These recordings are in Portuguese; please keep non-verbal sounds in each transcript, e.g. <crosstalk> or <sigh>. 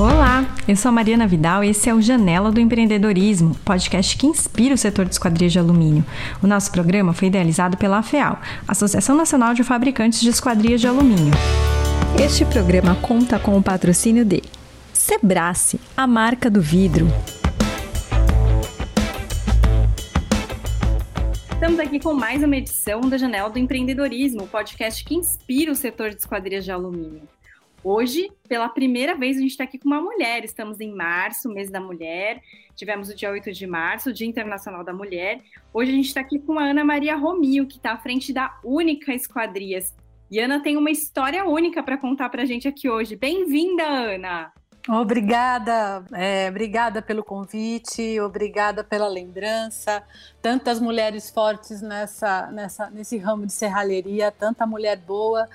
Olá, eu sou a Mariana Vidal e esse é o Janela do Empreendedorismo, podcast que inspira o setor de esquadrias de alumínio. O nosso programa foi idealizado pela AFEAL, Associação Nacional de Fabricantes de Esquadrias de Alumínio. Este programa conta com o patrocínio de Sebrace, a marca do vidro. Estamos aqui com mais uma edição da Janela do Empreendedorismo, o podcast que inspira o setor de esquadrias de alumínio. Hoje, pela primeira vez, a gente está aqui com uma mulher. Estamos em março, mês da mulher. Tivemos o dia 8 de março, Dia Internacional da Mulher. Hoje a gente está aqui com a Ana Maria Romio, que está à frente da Única Esquadrias. E Ana tem uma história única para contar para a gente aqui hoje. Bem-vinda, Ana! Obrigada, é, obrigada pelo convite, obrigada pela lembrança. Tantas mulheres fortes nessa, nessa, nesse ramo de serralheria, tanta mulher boa.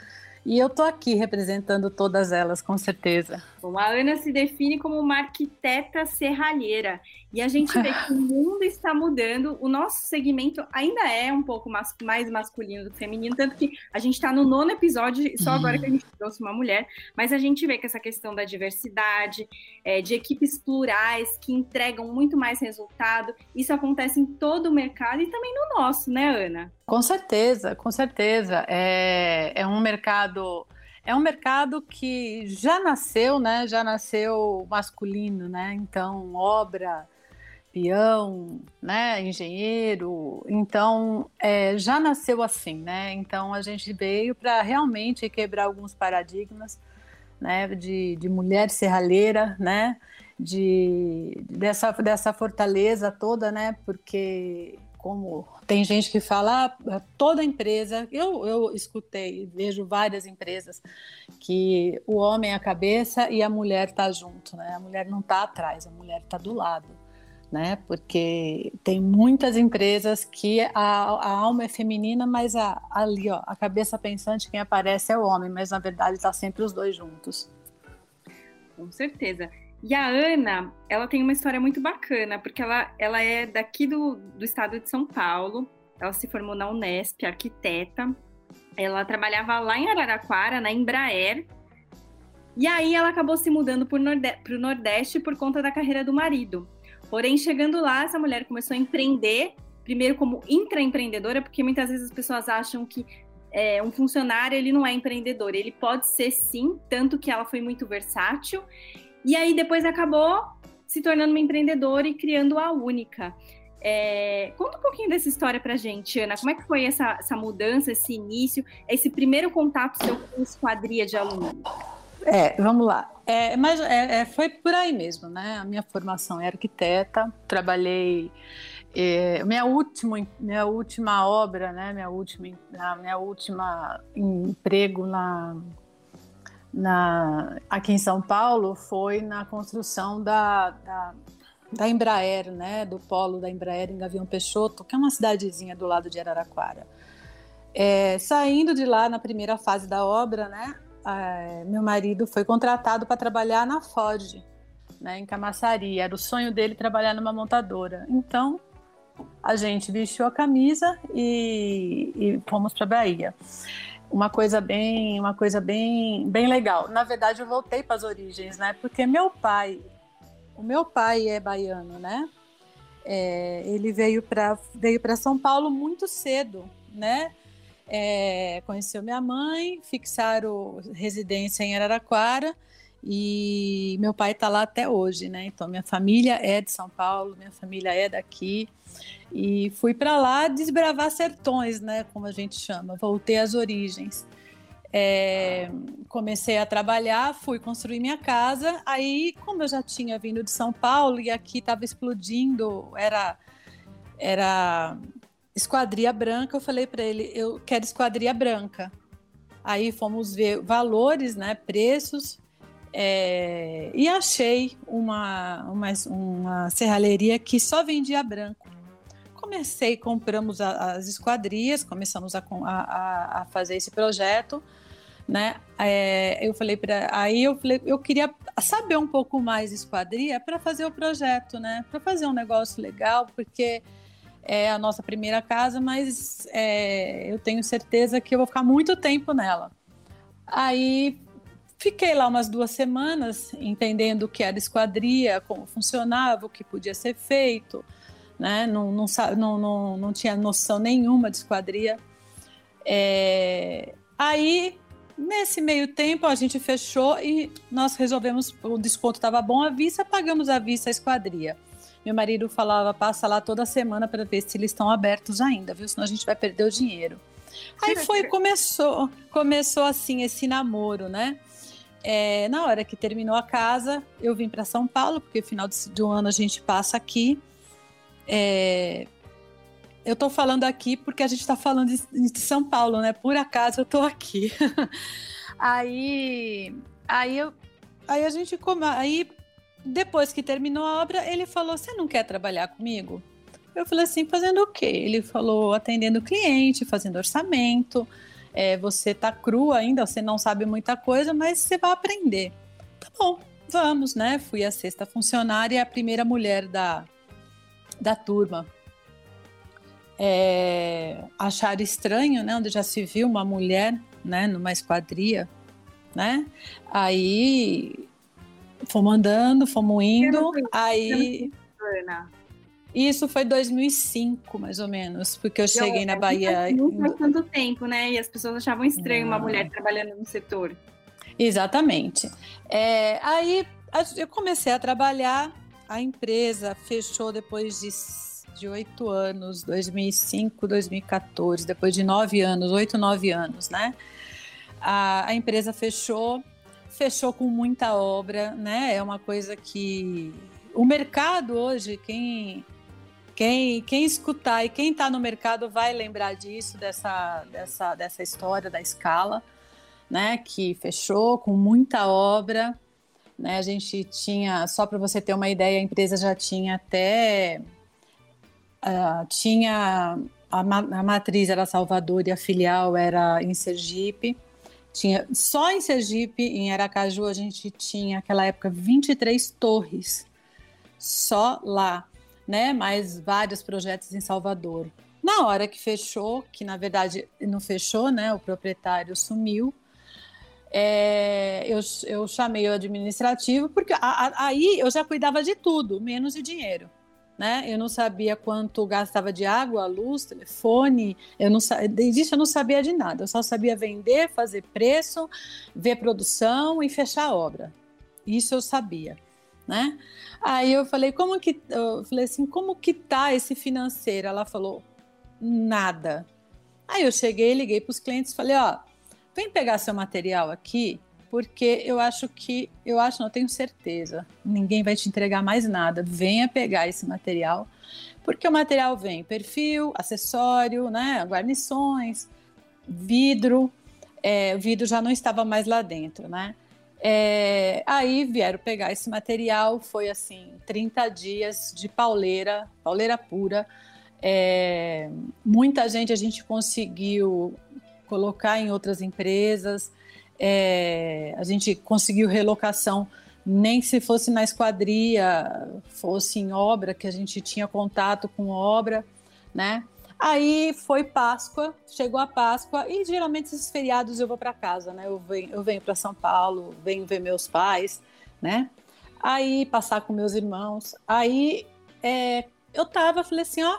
E eu estou aqui representando todas elas, com certeza. A Ana se define como uma arquiteta serralheira. E a gente vê que o <laughs> mundo está mudando. O nosso segmento ainda é um pouco mais, mais masculino do que feminino, tanto que a gente está no nono episódio, só agora que a gente trouxe uma mulher. Mas a gente vê que essa questão da diversidade, é, de equipes plurais que entregam muito mais resultado, isso acontece em todo o mercado e também no nosso, né, Ana? Com certeza, com certeza. É, é um mercado é um mercado que já nasceu, né? Já nasceu masculino, né? Então, obra, peão, né? Engenheiro. Então, é, já nasceu assim, né? Então, a gente veio para realmente quebrar alguns paradigmas, né? De, de mulher serralheira, né? De, dessa, dessa fortaleza toda, né? Porque como tem gente que fala, ah, toda empresa, eu, eu escutei, vejo várias empresas que o homem é a cabeça e a mulher está junto, né? A mulher não está atrás, a mulher está do lado, né? Porque tem muitas empresas que a, a alma é feminina, mas a, ali, ó, a cabeça pensante, quem aparece é o homem, mas na verdade está sempre os dois juntos. Com certeza. E a Ana, ela tem uma história muito bacana, porque ela, ela é daqui do, do estado de São Paulo, ela se formou na Unesp, arquiteta, ela trabalhava lá em Araraquara, na Embraer, e aí ela acabou se mudando para o Nordeste, Nordeste por conta da carreira do marido. Porém, chegando lá, essa mulher começou a empreender, primeiro como intraempreendedora, porque muitas vezes as pessoas acham que é, um funcionário ele não é empreendedor, ele pode ser sim, tanto que ela foi muito versátil. E aí depois acabou se tornando uma empreendedora e criando a Única. É, conta um pouquinho dessa história pra gente, Ana. Como é que foi essa, essa mudança, esse início, esse primeiro contato seu com esquadria de alunos? É, vamos lá. É, mas é, é, foi por aí mesmo, né? A minha formação é arquiteta, trabalhei. É, minha última minha última obra, né? Minha última minha última emprego na na, aqui em São Paulo foi na construção da, da, da, Embraer, né, do polo da Embraer em Gavião Peixoto, que é uma cidadezinha do lado de Araraquara. É, saindo de lá na primeira fase da obra, né, meu marido foi contratado para trabalhar na Ford, né, em Camaçari. Era o sonho dele trabalhar numa montadora. Então, a gente vestiu a camisa e, e fomos para Bahia uma coisa bem, uma coisa bem, bem legal. Na verdade, eu voltei para as origens, né? Porque meu pai, o meu pai é baiano, né? É, ele veio para veio para São Paulo muito cedo, né? É, conheceu minha mãe, fixaram residência em Araraquara e meu pai está lá até hoje, né? Então minha família é de São Paulo, minha família é daqui e fui para lá desbravar sertões, né? Como a gente chama. Voltei às origens. É, comecei a trabalhar, fui construir minha casa. Aí, como eu já tinha vindo de São Paulo e aqui estava explodindo, era era esquadria branca. Eu falei para ele, eu quero esquadria branca. Aí fomos ver valores, né? Preços é, e achei uma, uma, uma serralheria que só vendia branco. Comecei, compramos a, as esquadrias, começamos a, a, a, fazer esse projeto, né? É, eu falei para, aí eu falei, eu queria saber um pouco mais de esquadria para fazer o projeto, né? Para fazer um negócio legal, porque é a nossa primeira casa, mas é, eu tenho certeza que eu vou ficar muito tempo nela. Aí fiquei lá umas duas semanas entendendo o que era esquadria, como funcionava, o que podia ser feito, né? Não, não, não, não, não tinha noção nenhuma de esquadria. É... Aí, nesse meio tempo, a gente fechou e nós resolvemos, o desconto estava bom à vista, pagamos à vista a esquadria. Meu marido falava, passa lá toda semana para ver se eles estão abertos ainda, viu? Senão a gente vai perder o dinheiro. Aí foi, começou, começou assim esse namoro, né? É, na hora que terminou a casa, eu vim para São Paulo, porque final do ano a gente passa aqui. É, eu estou falando aqui porque a gente está falando de, de, São Paulo, né? Por acaso eu estou aqui. <laughs> aí, aí, eu, aí a gente, aí depois que terminou a obra, ele falou: "Você não quer trabalhar comigo?" Eu falei assim, fazendo o quê? Ele falou, atendendo cliente, fazendo orçamento. É, você tá cru ainda, você não sabe muita coisa, mas você vai aprender. Tá bom, vamos, né? Fui a sexta funcionária e a primeira mulher da, da turma. É, achar estranho, né? Onde já se viu uma mulher, né? Numa esquadria, né? Aí fomos andando, fomos indo, aí... Ana. Isso foi 2005, mais ou menos, porque eu cheguei eu, na Bahia. Não faz tanto tempo, né? E as pessoas achavam estranho uma mulher trabalhando no setor. Exatamente. É, aí eu comecei a trabalhar, a empresa fechou depois de oito anos, 2005, 2014, depois de nove anos, oito, nove anos, né? A, a empresa fechou, fechou com muita obra, né? É uma coisa que o mercado hoje, quem quem, quem escutar e quem está no mercado vai lembrar disso, dessa, dessa, dessa história da escala, né? Que fechou com muita obra. Né, a gente tinha, só para você ter uma ideia, a empresa já tinha até. Uh, tinha a, a, matriz era Salvador e a filial era em Sergipe. Tinha, só em Sergipe, em Aracaju, a gente tinha, naquela época, 23 torres. Só lá né? Mais vários projetos em Salvador. Na hora que fechou, que na verdade não fechou, né? O proprietário sumiu. É, eu, eu chamei o administrativo, porque a, a, aí eu já cuidava de tudo, menos de dinheiro. Né? Eu não sabia quanto gastava de água, luz, telefone, eu não disso eu não sabia de nada. Eu só sabia vender, fazer preço, ver produção e fechar a obra. Isso eu sabia né? Aí eu falei, como que eu falei assim, como que tá esse financeiro? Ela falou, nada. Aí eu cheguei, liguei para os clientes, falei, ó, vem pegar seu material aqui, porque eu acho que, eu acho, não tenho certeza, ninguém vai te entregar mais nada. Venha pegar esse material, porque o material vem perfil, acessório, né, guarnições, vidro. É, o vidro já não estava mais lá dentro, né? É, aí vieram pegar esse material, foi assim, 30 dias de pauleira, pauleira pura. É, muita gente a gente conseguiu colocar em outras empresas, é, a gente conseguiu relocação, nem se fosse na esquadria, fosse em obra, que a gente tinha contato com obra, né? Aí foi Páscoa, chegou a Páscoa e geralmente esses feriados eu vou para casa, né? Eu venho, eu venho para São Paulo, venho ver meus pais, né? Aí passar com meus irmãos. Aí é, eu tava, falei assim, ó.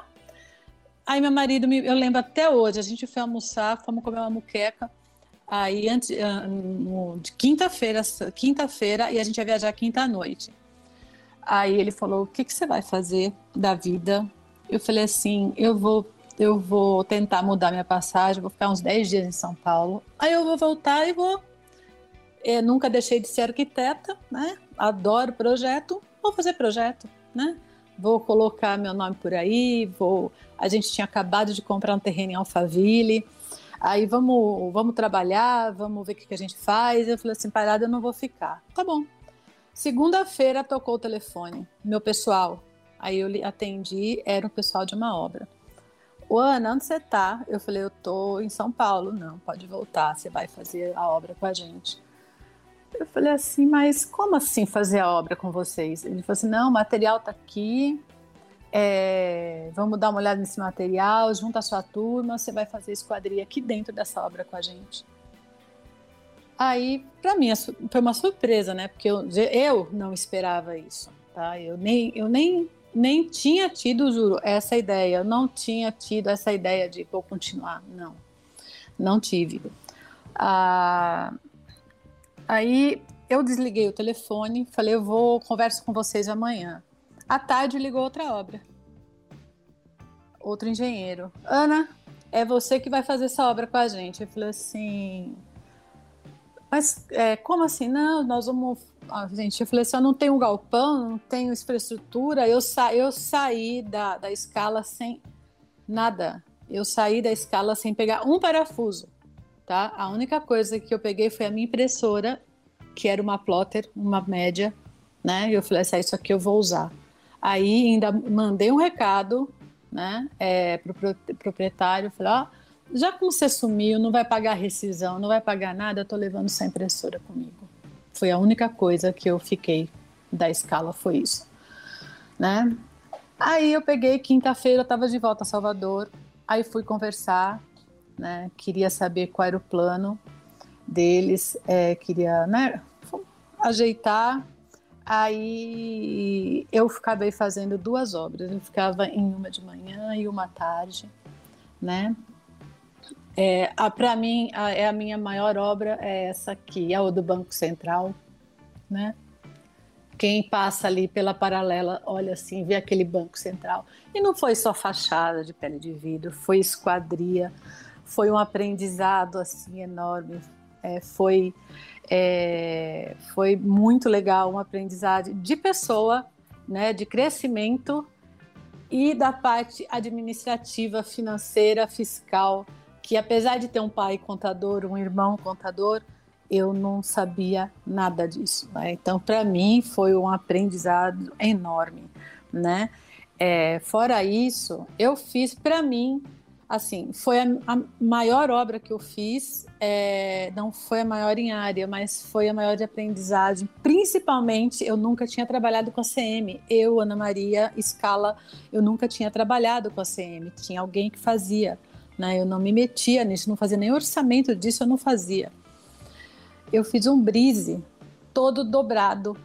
Aí meu marido, me, eu lembro até hoje, a gente foi almoçar, fomos comer uma muqueca. Aí antes, ah, de quinta-feira, quinta-feira e a gente ia viajar quinta noite. Aí ele falou: "O que que você vai fazer da vida?" Eu falei assim: "Eu vou eu vou tentar mudar minha passagem, vou ficar uns 10 dias em São Paulo. Aí eu vou voltar e vou. Eu nunca deixei de ser arquiteta, né? Adoro projeto, vou fazer projeto, né? Vou colocar meu nome por aí, vou. A gente tinha acabado de comprar um terreno em Alphaville. Aí vamos, vamos trabalhar, vamos ver o que, que a gente faz. Eu falei assim, parada, eu não vou ficar. Tá bom. Segunda-feira tocou o telefone, meu pessoal. Aí eu atendi, era o pessoal de uma obra. O Ana, onde você tá? Eu falei, eu tô em São Paulo. Não, pode voltar, você vai fazer a obra com a gente. Eu falei assim, mas como assim fazer a obra com vocês? Ele falou assim, não, o material tá aqui, é, vamos dar uma olhada nesse material, junta a sua turma, você vai fazer esquadria aqui dentro dessa obra com a gente. Aí, para mim, foi uma surpresa, né? Porque eu, eu não esperava isso, tá? Eu nem, eu nem, nem tinha tido, juro, essa ideia. Eu não tinha tido essa ideia de vou continuar, não. Não tive. Ah, aí eu desliguei o telefone, falei, eu vou converso com vocês amanhã. À tarde ligou outra obra. Outro engenheiro. Ana, é você que vai fazer essa obra com a gente. Eu falei assim, mas é, como assim? Não, nós vamos. Ah, gente, eu falei assim: eu não tenho galpão, não tenho infraestrutura. Eu, sa eu saí da, da escala sem nada. Eu saí da escala sem pegar um parafuso. Tá? A única coisa que eu peguei foi a minha impressora, que era uma plotter, uma média, né? E eu falei assim: ah, isso aqui eu vou usar. Aí ainda mandei um recado, né, é, para o proprietário, falei: ó. Oh, já como você sumiu, não vai pagar rescisão, não vai pagar nada, eu tô levando essa impressora comigo. Foi a única coisa que eu fiquei da escala, foi isso. Né? Aí eu peguei, quinta-feira estava de volta a Salvador, aí fui conversar, né? Queria saber qual era o plano deles, é, queria, né, ajeitar. Aí eu acabei fazendo duas obras, eu ficava em uma de manhã e uma tarde, né? É, para mim, a, é a minha maior obra é essa aqui, é o do Banco Central, né? Quem passa ali pela paralela, olha assim, vê aquele Banco Central. E não foi só fachada de pele de vidro, foi esquadria, foi um aprendizado assim enorme, é, foi é, foi muito legal, um aprendizado de pessoa, né, de crescimento e da parte administrativa, financeira, fiscal que apesar de ter um pai contador, um irmão contador, eu não sabia nada disso. Né? Então, para mim, foi um aprendizado enorme, né? É, fora isso, eu fiz para mim, assim, foi a, a, maior obra que eu fiz, é, não foi a maior em área, mas foi a maior de aprendizagem. Principalmente, eu nunca tinha trabalhado com a CM. Eu, Ana Maria Scala, eu nunca tinha trabalhado com a CM. Tinha alguém que fazia. Né? Eu não me metia nisso, não fazia nem orçamento disso, eu não fazia. Eu fiz um brise todo dobrado,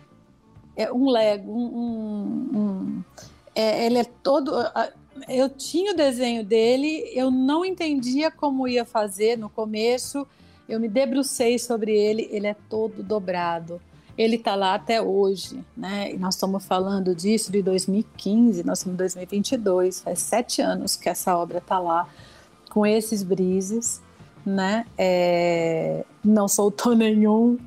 é um Lego, um, um, um é, ele é todo. Eu tinha o desenho dele, eu não entendia como ia fazer no começo. Eu me debrucei sobre ele, ele é todo dobrado. Ele está lá até hoje, né? E nós estamos falando disso de 2015, nós estamos em 2022, faz sete anos que essa obra está lá com esses brises, né? É, não soltou <laughs> nenhum,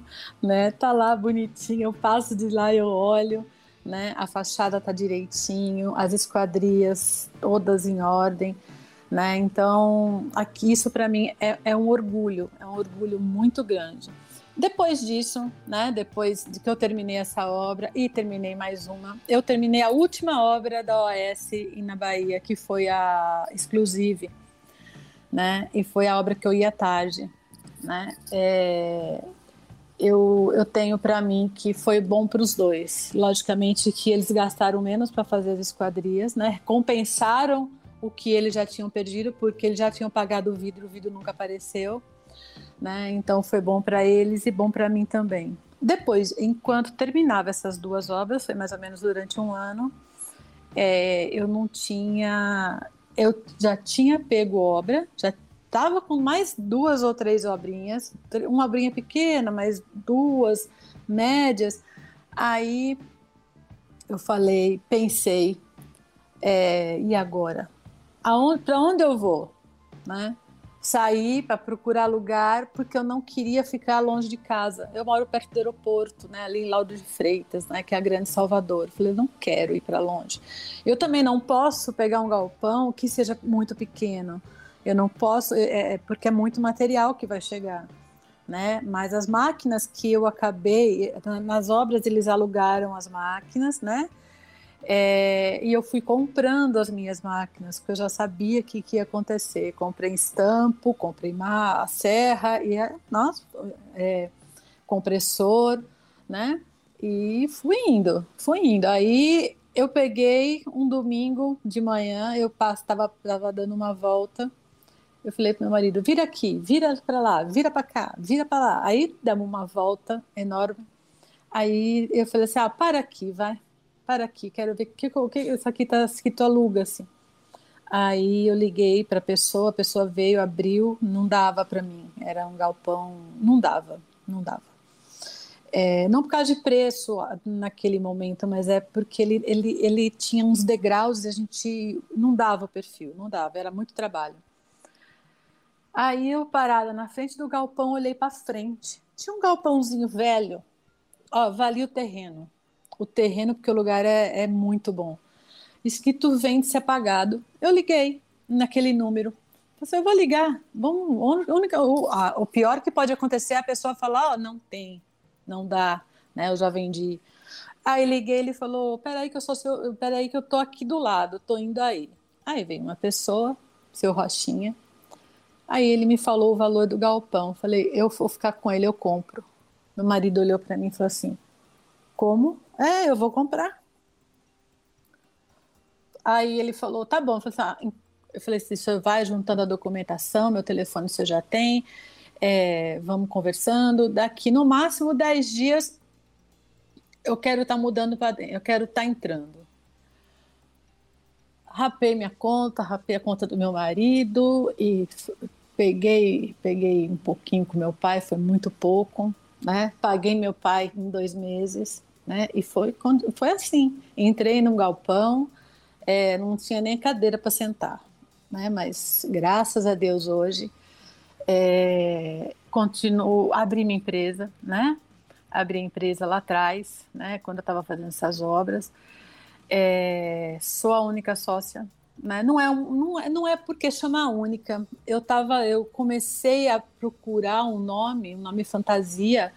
né? Tá lá bonitinho, eu passo de lá, eu olho, né? A fachada tá direitinho, as esquadrias todas em ordem, né? Então, aqui isso para mim é, é um orgulho, é um orgulho muito grande. Depois disso, né, depois de que eu terminei essa obra e terminei mais uma, eu terminei a última obra da OS na Bahia, que foi a Exclusive, né? E foi a obra que eu ia tarde, né? É, eu, eu tenho para mim que foi bom para os dois. Logicamente que eles gastaram menos para fazer as esquadrias, né? Compensaram o que eles já tinham perdido, porque eles já tinham pagado o vidro, o vidro nunca apareceu, né? Então foi bom para eles e bom para mim também. Depois, enquanto terminava essas duas obras, foi mais ou menos durante um ano, é, eu não tinha eu já tinha pego obra, já estava com mais duas ou três obrinhas, uma obrinha pequena, mais duas médias. Aí eu falei, pensei, é, e agora? Para onde eu vou? Né? Saí para procurar lugar porque eu não queria ficar longe de casa. Eu moro perto do aeroporto, né, ali em Laudo de Freitas, né, que é a grande Salvador. falei, eu não quero ir para longe. Eu também não posso pegar um galpão que seja muito pequeno. Eu não posso, é, é porque é muito material que vai chegar. Né? Mas as máquinas que eu acabei, nas obras eles alugaram as máquinas, né? É, e eu fui comprando as minhas máquinas, porque eu já sabia que, que ia acontecer. Comprei estampo, comprei a serra, e nossa, é, compressor, né? E fui indo, fui indo. Aí eu peguei um domingo de manhã, eu estava dando uma volta Eu falei pro meu marido: vira aqui, vira para lá, vira para cá, vira para lá. Aí demos uma volta enorme. Aí eu falei assim: ah, para aqui, vai, para aqui, quero ver que, que isso aqui tá escrito aluga assim. Aí eu liguei para a pessoa, a pessoa veio, abriu, não dava para mim, era um galpão, não dava, não dava. É, não por causa de preço naquele momento, mas é porque ele, ele, ele tinha uns degraus e a gente não dava o perfil, não dava, era muito trabalho. Aí eu parada na frente do galpão, olhei para frente. Tinha um galpãozinho velho, ó, valia o terreno. O terreno, porque o lugar é, é muito bom escrito vende-se apagado. Eu liguei naquele número. Eu vou ligar. Vamos, única, o, a, o, pior que pode acontecer é a pessoa falar, ó, oh, não tem, não dá, né? Eu já vendi. Aí liguei, ele falou, peraí que eu sou seu, peraí que eu tô aqui do lado, tô indo aí. Aí veio uma pessoa, seu Rochinha. Aí ele me falou o valor do galpão. Falei, eu vou ficar com ele, eu compro. Meu marido olhou para mim e falou assim: Como? É, eu vou comprar. Aí ele falou, tá bom. Eu falei assim, ah, eu falei assim, você vai juntando a documentação, meu telefone você já tem, é, vamos conversando. Daqui no máximo 10 dias eu quero estar tá mudando para dentro, eu quero estar tá entrando. Rapei minha conta, rapei a conta do meu marido e peguei, peguei um pouquinho com meu pai, foi muito pouco, né? Paguei meu pai em dois meses, né? E foi, foi assim. Entrei num galpão, é, não tinha nem cadeira para sentar, né? Mas graças a Deus hoje é, continuo abri minha empresa, né? Abri a empresa lá atrás, né? Quando eu estava fazendo essas obras, é, sou a única sócia. Né? Não é não é não é porque chama única. Eu tava eu comecei a procurar um nome, um nome fantasia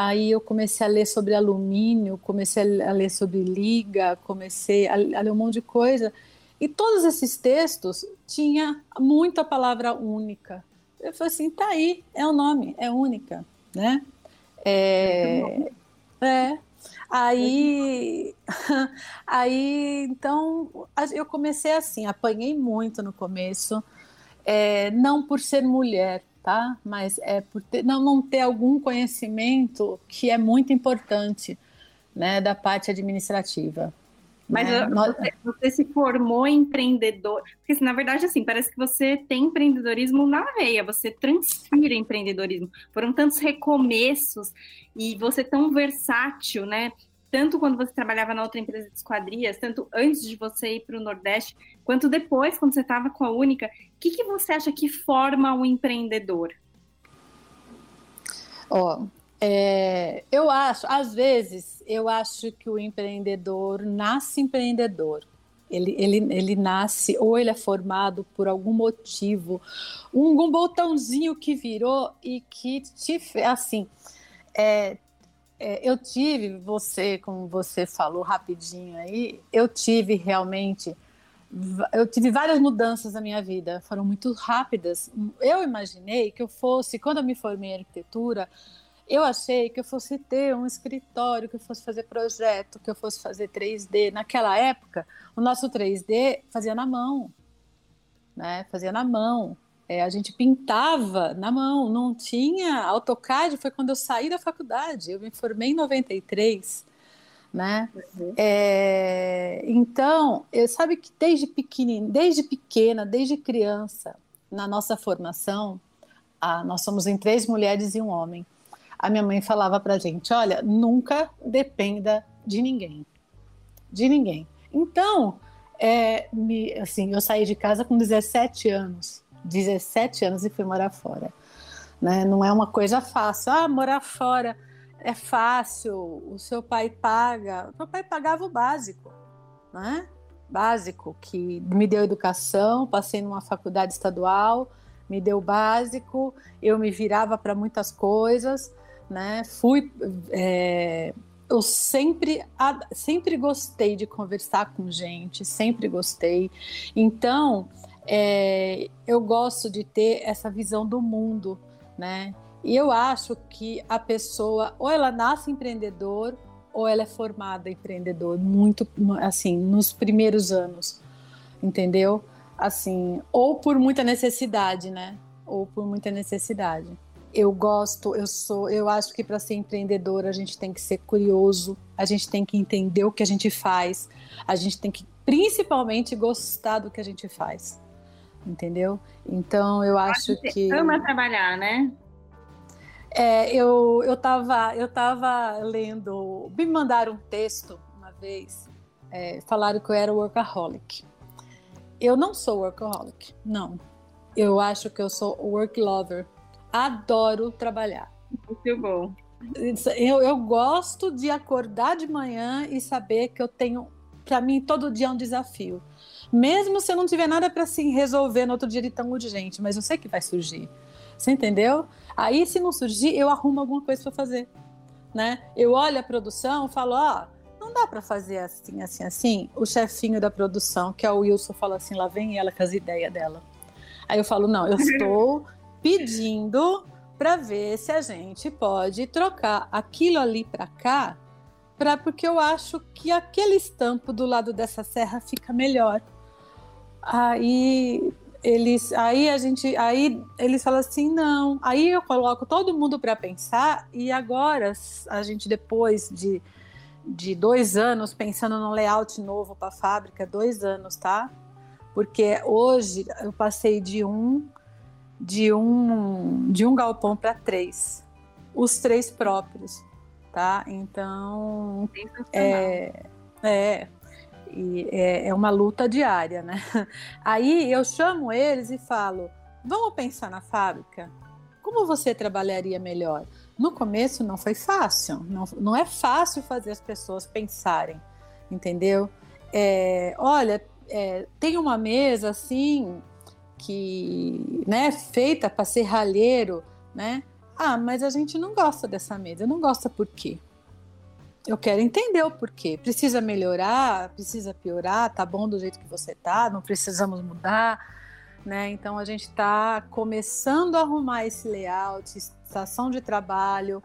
Aí eu comecei a ler sobre alumínio, comecei a ler sobre liga, comecei a, ler um monte de coisa. E todos esses textos tinha muita palavra única. Eu falei assim, tá aí, é o nome, é única, né? É, é. Aí, <laughs> aí, então, eu comecei assim, apanhei muito no começo, é, não por ser mulher, tá? Mas é por ter, não, não ter algum conhecimento que é muito importante, né, da parte administrativa. Mas né? você, você, se formou empreendedor, porque na verdade assim parece que você tem empreendedorismo na veia, você transpira empreendedorismo. Foram tantos recomeços e você é tão versátil, né? Tanto quando você trabalhava na outra empresa de esquadrias, tanto antes de você ir para o Nordeste, quanto depois, quando você estava com a Única, o que, que você acha que forma o um empreendedor? Ó, é, eu acho, às vezes, eu acho que o empreendedor nasce empreendedor. Ele, ele, ele nasce ou ele é formado por algum motivo, um, um botãozinho que virou e que te assim é, é, eu tive, você, como você falou rapidinho aí, eu tive realmente, eu tive várias mudanças na minha vida, foram muito rápidas. Eu imaginei que eu fosse, quando eu me formei em arquitetura, eu achei que eu fosse ter um escritório, que eu fosse fazer projeto, que eu fosse fazer 3D. Naquela época, o nosso 3D fazia na mão, né? Fazia na mão. É, a gente pintava na mão, não tinha AutoCAD, foi quando eu saí da faculdade, eu me formei em 93, né? Uhum. É, então, eu sabe que desde pequena, desde pequena, desde criança, na nossa formação, a, nós somos em três mulheres e um homem. A minha mãe falava para gente, olha, nunca dependa de ninguém, de ninguém. Então, é, me, assim, eu saí de casa com 17 anos 17 anos e fui morar fora. Né? Não é uma coisa fácil. Ah, morar fora é fácil, o seu pai paga. Meu pai pagava o básico, né? Básico, que me deu educação, passei numa faculdade estadual, me deu básico, eu me virava para muitas coisas, né? Fui. É, eu sempre, sempre gostei de conversar com gente, sempre gostei. Então, é, eu gosto de ter essa visão do mundo, né? E eu acho que a pessoa, ou ela nasce empreendedor, ou ela é formada empreendedor, muito assim, nos primeiros anos, entendeu? assim, ou por muita necessidade, né? Ou por muita necessidade. Eu gosto, eu sou, eu acho que para ser empreendedora a gente tem que ser curioso, a gente tem que entender o que a gente faz, a gente tem que principalmente gostar do que a gente faz. Entendeu? Então eu acho Você que ama trabalhar, né? É, eu, eu, tava, eu tava lendo, me mandaram um texto uma vez, é, falaram que eu era workaholic. Eu não sou workaholic, não. Eu acho que eu sou work lover. Adoro trabalhar. Muito bom. Eu, eu gosto de acordar de manhã e saber que eu tenho, para mim, todo dia é um desafio. Mesmo se eu não tiver nada para se resolver no outro dia de tão urgente, mas eu sei que vai surgir. Você entendeu? Aí, se não surgir, eu arrumo alguma coisa para fazer. Né? Eu olho a produção, falo, ó, oh, não dá para fazer assim, assim, assim. O chefinho da produção, que é o Wilson, fala assim, lá vem ela com as ideias dela. Aí eu falo, não, eu estou <laughs> pedindo para ver se a gente pode trocar aquilo ali para cá, pra, porque eu acho que aquele estampo do lado dessa serra fica melhor. Aí eles, aí a gente, aí eles falam assim, não. Aí eu coloco todo mundo para pensar e agora a gente depois de, de dois anos pensando no layout novo para a fábrica, dois anos, tá? Porque hoje eu passei de um de um de um galpão para três, os três próprios, tá? Então é, é e é, é uma luta diária, né? <laughs> Aí eu chamo eles e falo: vamos pensar na fábrica? Como você trabalharia melhor? No começo não foi fácil, não, não é fácil fazer as pessoas pensarem, entendeu? É, olha, é, tem uma mesa assim que, né, feita para ser ralheiro, né? Ah, mas a gente não gosta dessa mesa. Não gosta por quê? Eu quero entender o porquê. Precisa melhorar, precisa piorar, tá bom do jeito que você tá, não precisamos mudar, né? Então a gente está começando a arrumar esse layout, estação de trabalho,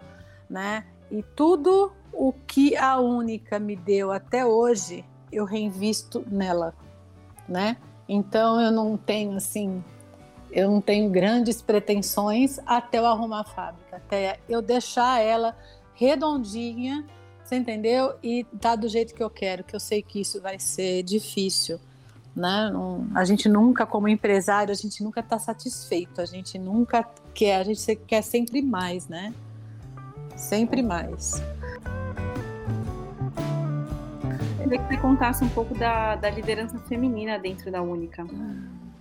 né? E tudo o que a única me deu até hoje, eu reinvisto nela, né? Então eu não tenho assim, eu não tenho grandes pretensões até eu arrumar a fábrica, até eu deixar ela redondinha você entendeu? E tá do jeito que eu quero, que eu sei que isso vai ser difícil. Né? Não, a gente nunca, como empresário, a gente nunca está satisfeito, a gente nunca quer, a gente quer sempre mais, né? Sempre mais. Eu queria que você contasse um pouco da, da liderança feminina dentro da Única.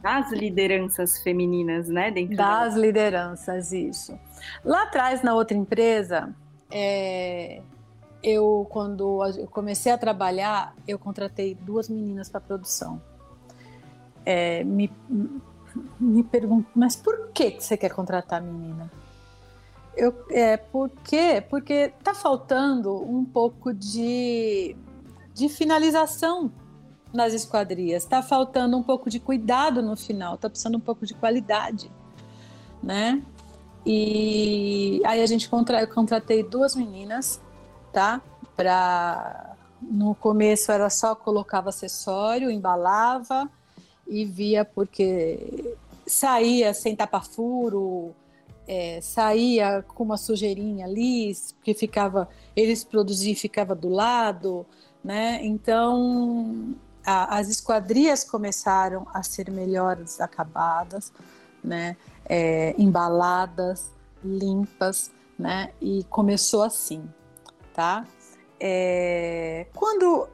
Das lideranças femininas, né? Dentro das da... lideranças, isso. Lá atrás, na outra empresa, é, eu quando eu comecei a trabalhar, eu contratei duas meninas para produção. É, me me pergunto, mas por que você quer contratar menina? Eu, é, por quê? Porque tá faltando um pouco de, de finalização nas esquadrias, tá faltando um pouco de cuidado no final, tá precisando um pouco de qualidade, né? E aí a gente contra, eu contratei duas meninas tá? Para no começo era só colocava acessório, embalava e via porque saía sem tapa-furo, é, saía com uma sujeirinha ali, que ficava, eles produziam ficava do lado, né? Então a, as esquadrias começaram a ser melhores acabadas, né? É, embaladas, limpas, né? E começou assim tá? É, quando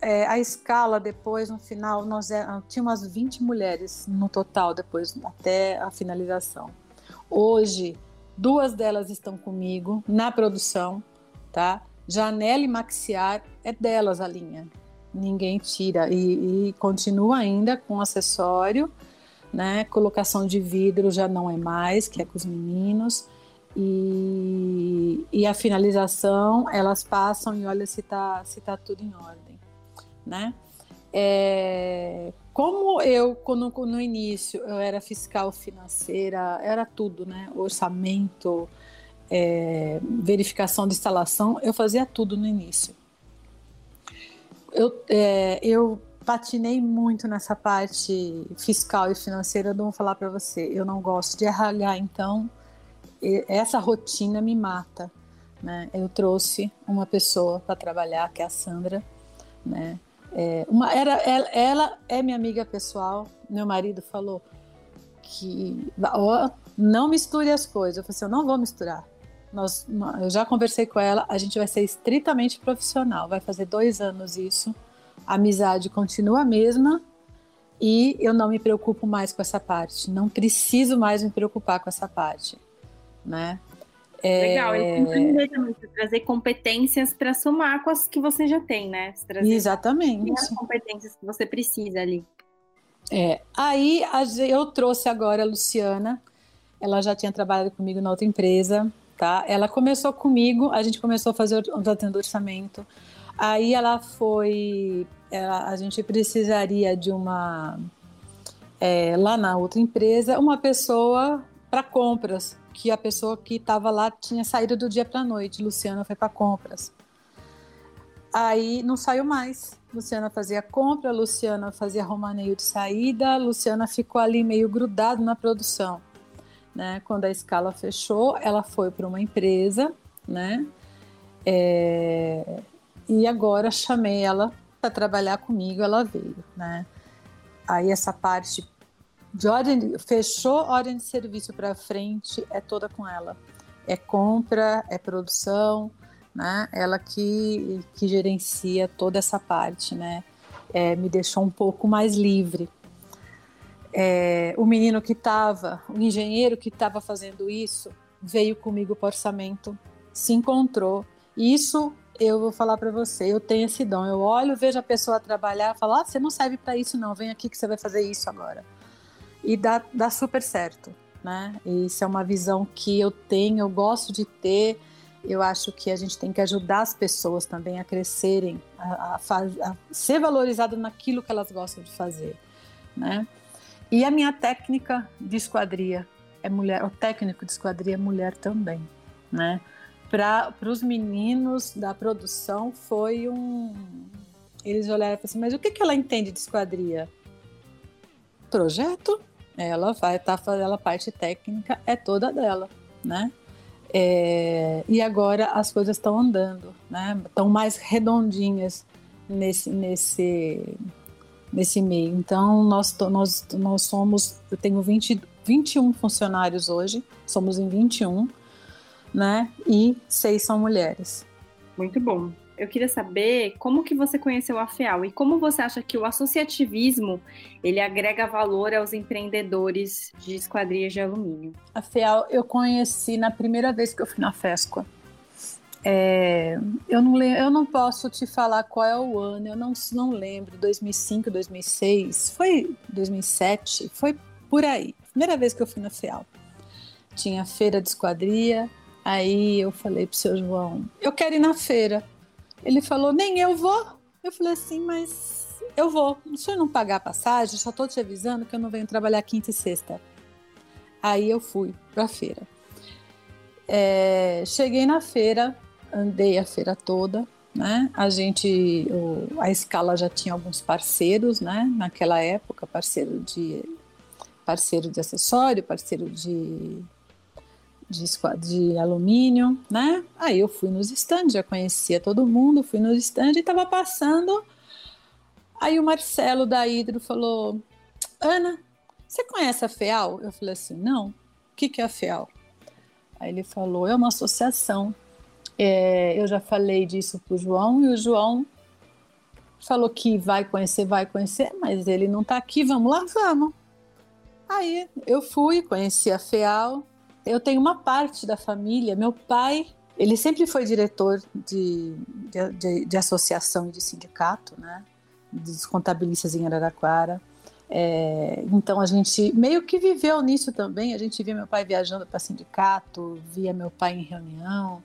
é, a escala depois, no final, nós é, tinha umas 20 mulheres no total depois, até a finalização. Hoje, duas delas estão comigo na produção, tá? Janela e Maxiar é delas a linha, ninguém tira e, e continua ainda com acessório, né? Colocação de vidro já não é mais, que é com os meninos. E, e a finalização, elas passam e olha se está se tá tudo em ordem, né? É, como eu, quando, no início, eu era fiscal financeira, era tudo, né? Orçamento, é, verificação de instalação, eu fazia tudo no início. Eu, é, eu patinei muito nessa parte fiscal e financeira, eu vou falar para você. Eu não gosto de RH, então essa rotina me mata. Né? Eu trouxe uma pessoa para trabalhar, que é a Sandra. Né? É, uma, era, ela, ela, é minha amiga pessoal. Meu marido falou que oh, não misture as coisas. Eu falei assim, eu não vou misturar. Nós, eu já conversei com ela, a gente vai ser estritamente profissional. Vai fazer dois anos isso. A amizade continua a mesma e eu não me preocupo mais com essa parte. Não preciso mais me preocupar com essa parte, né? Legal, é... e também, trazer competências para somar com as que você já tem, né? Trazer Exatamente. As competências que você precisa ali. É, aí eu trouxe agora a Luciana, ela já tinha trabalhado comigo na outra empresa, tá? Ela começou comigo, a gente começou a fazer o orçamento. Aí ela foi, ela, a gente precisaria de uma é, lá na outra empresa uma pessoa para compras que a pessoa que estava lá tinha saído do dia para noite. Luciana foi para compras. Aí não saiu mais. Luciana fazia compra, Luciana fazia romaneio de saída, Luciana ficou ali meio grudado na produção. Né? Quando a escala fechou, ela foi para uma empresa, né? É... E agora chamei ela para trabalhar comigo, ela veio, né? Aí essa parte de ordem, fechou ordem de serviço para frente, é toda com ela. É compra, é produção, né? Ela que, que gerencia toda essa parte, né? É, me deixou um pouco mais livre. É, o menino que estava, o engenheiro que estava fazendo isso, veio comigo para orçamento, se encontrou. Isso eu vou falar para você, eu tenho esse dom. Eu olho, vejo a pessoa trabalhar, falo, ah, você não serve para isso não, vem aqui que você vai fazer isso agora e dá, dá super certo, né? Isso é uma visão que eu tenho, eu gosto de ter. Eu acho que a gente tem que ajudar as pessoas também a crescerem, a, a, a ser valorizado naquilo que elas gostam de fazer, né? E a minha técnica de esquadria é mulher, o técnico de esquadria é mulher também, né? Para os meninos da produção foi um. Eles olharam e falaram assim: mas o que, que ela entende de esquadria? Projeto, ela vai estar tá fazendo a parte técnica é toda dela, né? É, e agora as coisas estão andando, né? Estão mais redondinhas nesse nesse nesse meio. Então nós nós nós somos, eu tenho 20, 21 funcionários hoje, somos em 21, né? E seis são mulheres. Muito bom eu queria saber como que você conheceu a FEAL e como você acha que o associativismo ele agrega valor aos empreendedores de esquadrias de alumínio. A FEAL eu conheci na primeira vez que eu fui na FESCO. É, eu, não, eu não posso te falar qual é o ano, eu não, não lembro, 2005, 2006, foi 2007, foi por aí. Primeira vez que eu fui na FEAL. Tinha feira de esquadria, aí eu falei pro seu João, eu quero ir na feira. Ele falou, nem eu vou. Eu falei assim, mas eu vou. Se senhor não pagar a passagem, só estou te avisando que eu não venho trabalhar quinta e sexta. Aí eu fui para a feira. É, cheguei na feira, andei a feira toda, né? A gente, o, a escala já tinha alguns parceiros, né? Naquela época, parceiro de parceiro de acessório, parceiro de de, de alumínio, né? Aí eu fui nos estandes, já conhecia todo mundo, fui nos estandes e estava passando. Aí o Marcelo da Hidro falou: Ana, você conhece a FEAL? Eu falei assim: não. O que, que é a FEAL? Aí ele falou: é uma associação. É, eu já falei disso para o João e o João falou que vai conhecer, vai conhecer, mas ele não está aqui, vamos lá, vamos. Aí eu fui, conheci a FEAL, eu tenho uma parte da família, meu pai, ele sempre foi diretor de, de, de, de associação e de sindicato, né? Dos contabilistas em Araraquara. É, então a gente meio que viveu nisso também. A gente via meu pai viajando para sindicato, via meu pai em reunião,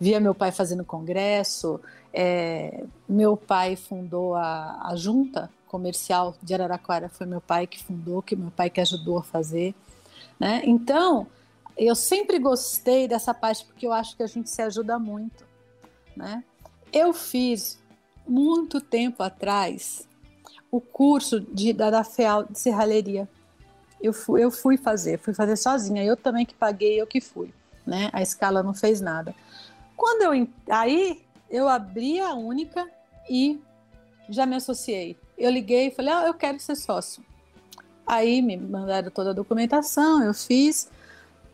via meu pai fazendo congresso. É, meu pai fundou a, a junta comercial de Araraquara, foi meu pai que fundou, que meu pai que ajudou a fazer. Né? Então eu sempre gostei dessa parte porque eu acho que a gente se ajuda muito, né? Eu fiz muito tempo atrás o curso de, da, da FEAL de serralheria. Eu fui, eu fui fazer, fui fazer sozinha. Eu também que paguei, eu que fui. Né? A escala não fez nada. Quando eu aí eu abri a única e já me associei. Eu liguei e falei, ah, eu quero ser sócio. Aí me mandaram toda a documentação, eu fiz,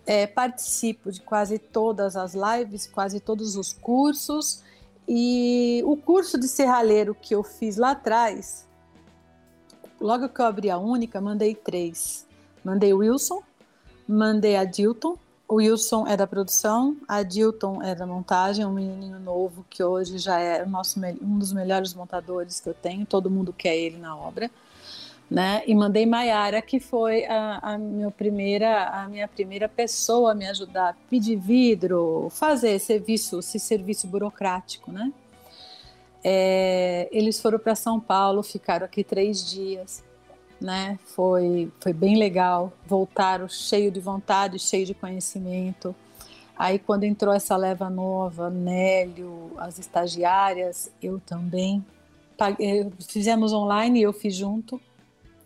é, participo de quase todas as lives, quase todos os cursos. E o curso de serralheiro que eu fiz lá atrás, logo que eu abri a única, mandei três. Mandei o Wilson, mandei a Dilton. O Wilson é da produção, a Dilton é da montagem, um menininho novo que hoje já é nosso, um dos melhores montadores que eu tenho, todo mundo quer ele na obra né? E mandei Maiara, que foi a, a, minha primeira, a minha primeira pessoa a me ajudar a pedir vidro, fazer serviço, esse serviço burocrático, né? É, eles foram para São Paulo, ficaram aqui três dias, né? Foi, foi bem legal. Voltaram cheio de vontade, cheio de conhecimento. Aí quando entrou essa leva nova, Nélio, as estagiárias, eu também. Paguei, fizemos online, eu fiz junto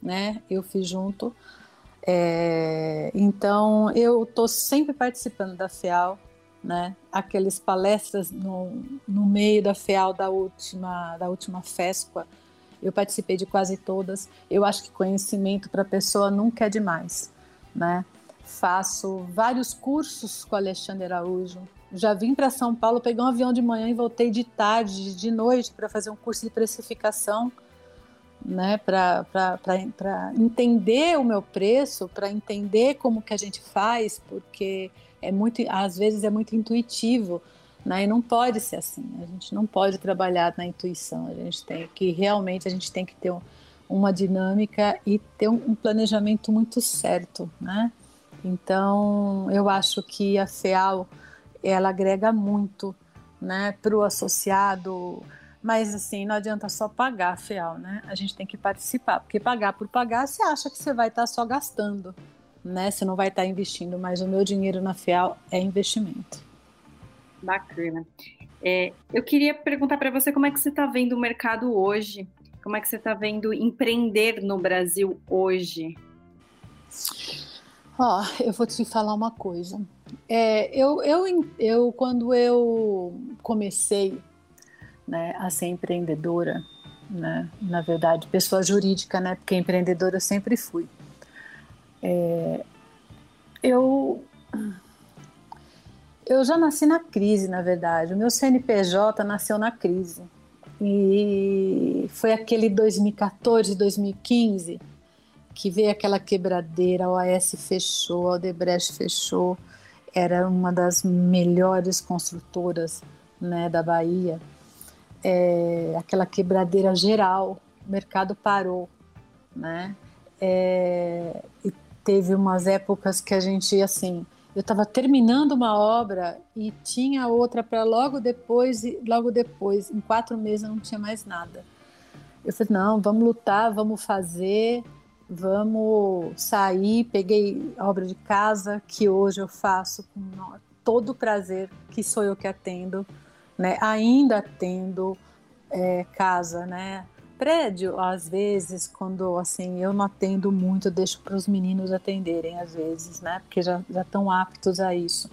né? Eu fiz junto. É, então, eu estou sempre participando da FEAL, né? Aquelas palestras no, no meio da FEAL da última, da última FESCOA, eu participei de quase todas. Eu acho que conhecimento para a pessoa nunca é demais, né? Faço vários cursos com Alexandre Araújo. Já vim para São Paulo, peguei um avião de manhã e voltei de tarde, de noite, para fazer um curso de precificação né, para entender o meu preço, para entender como que a gente faz, porque é muito, às vezes é muito intuitivo, né, e não pode ser assim. A gente não pode trabalhar na intuição. A gente tem que realmente a gente tem que ter uma dinâmica e ter um planejamento muito certo, né? Então, eu acho que a FEAL ela agrega muito, né, para o associado mas assim, não adianta só pagar a FEAL, né? A gente tem que participar, porque pagar por pagar, você acha que você vai estar só gastando, né? Você não vai estar investindo, mas o meu dinheiro na FEAL é investimento. Bacana. É, eu queria perguntar para você como é que você está vendo o mercado hoje, como é que você está vendo empreender no Brasil hoje? Ó, oh, eu vou te falar uma coisa. É, eu, eu, eu, quando eu comecei né, a ser empreendedora, né, na verdade, pessoa jurídica, né, porque empreendedora eu sempre fui. É, eu eu já nasci na crise, na verdade. O meu CNPJ nasceu na crise. E foi aquele 2014, 2015 que veio aquela quebradeira, a OAS fechou, a Odebrecht fechou. Era uma das melhores construtoras né, da Bahia é, aquela quebradeira geral, o mercado parou, né? É, e teve umas épocas que a gente, assim, eu estava terminando uma obra e tinha outra para logo depois, e logo depois, em quatro meses não tinha mais nada. Eu falei, não, vamos lutar, vamos fazer, vamos sair. Peguei a obra de casa, que hoje eu faço com todo o prazer, que sou eu que atendo né? Ainda tendo é, casa, né? Prédio, às vezes, quando assim eu não atendo muito, deixo para os meninos atenderem, às vezes, né? Porque já estão aptos a isso.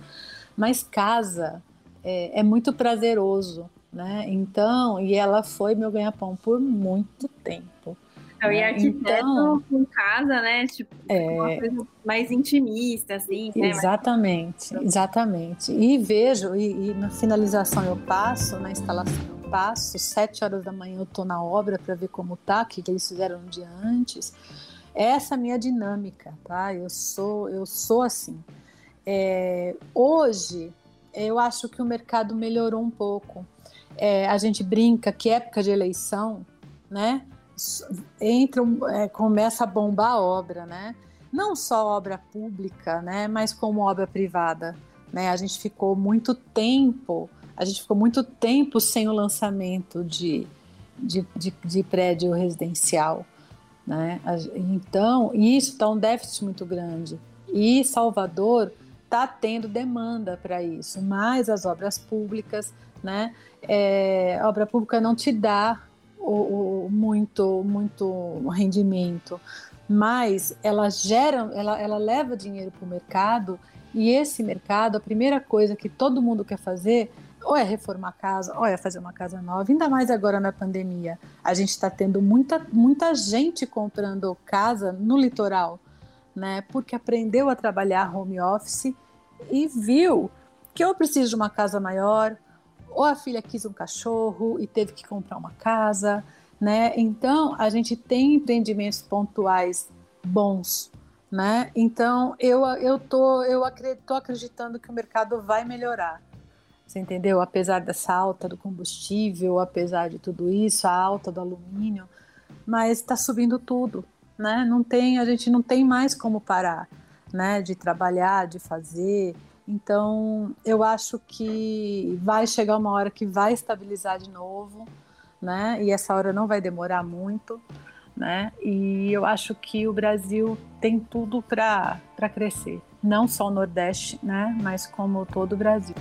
Mas casa é, é muito prazeroso, né? Então, e ela foi meu ganha-pão por muito tempo. Então, e arquiteto então, com casa, né? Tipo, é, uma coisa mais intimista, assim. Né? Exatamente, exatamente. E vejo, e, e, na finalização eu passo, na instalação eu passo, sete horas da manhã eu estou na obra para ver como tá, o que, que eles fizeram um dia antes. Essa é a minha dinâmica, tá? Eu sou, eu sou assim. É, hoje, eu acho que o mercado melhorou um pouco. É, a gente brinca que época de eleição, né? Entra, é, começa a bombar a obra, né? Não só obra pública, né? Mas como obra privada, né? A gente ficou muito tempo, a gente ficou muito tempo sem o lançamento de, de, de, de prédio residencial, né? Então, isso está um déficit muito grande. E Salvador está tendo demanda para isso, mas as obras públicas, né? É, a obra pública não te dá o, o, muito, muito rendimento, mas ela gera, ela, ela leva dinheiro para o mercado e esse mercado, a primeira coisa que todo mundo quer fazer ou é reformar a casa, ou é fazer uma casa nova, ainda mais agora na pandemia. A gente está tendo muita, muita gente comprando casa no litoral, né? Porque aprendeu a trabalhar home office e viu que eu preciso de uma casa maior, ou a filha quis um cachorro e teve que comprar uma casa, né? Então a gente tem empreendimentos pontuais bons, né? Então eu eu tô eu tô acreditando que o mercado vai melhorar. Você entendeu? Apesar dessa alta do combustível, apesar de tudo isso, a alta do alumínio, mas está subindo tudo, né? Não tem, a gente não tem mais como parar, né? De trabalhar, de fazer. Então, eu acho que vai chegar uma hora que vai estabilizar de novo, né? E essa hora não vai demorar muito, né? E eu acho que o Brasil tem tudo para crescer, não só o Nordeste, né? Mas como todo o Brasil.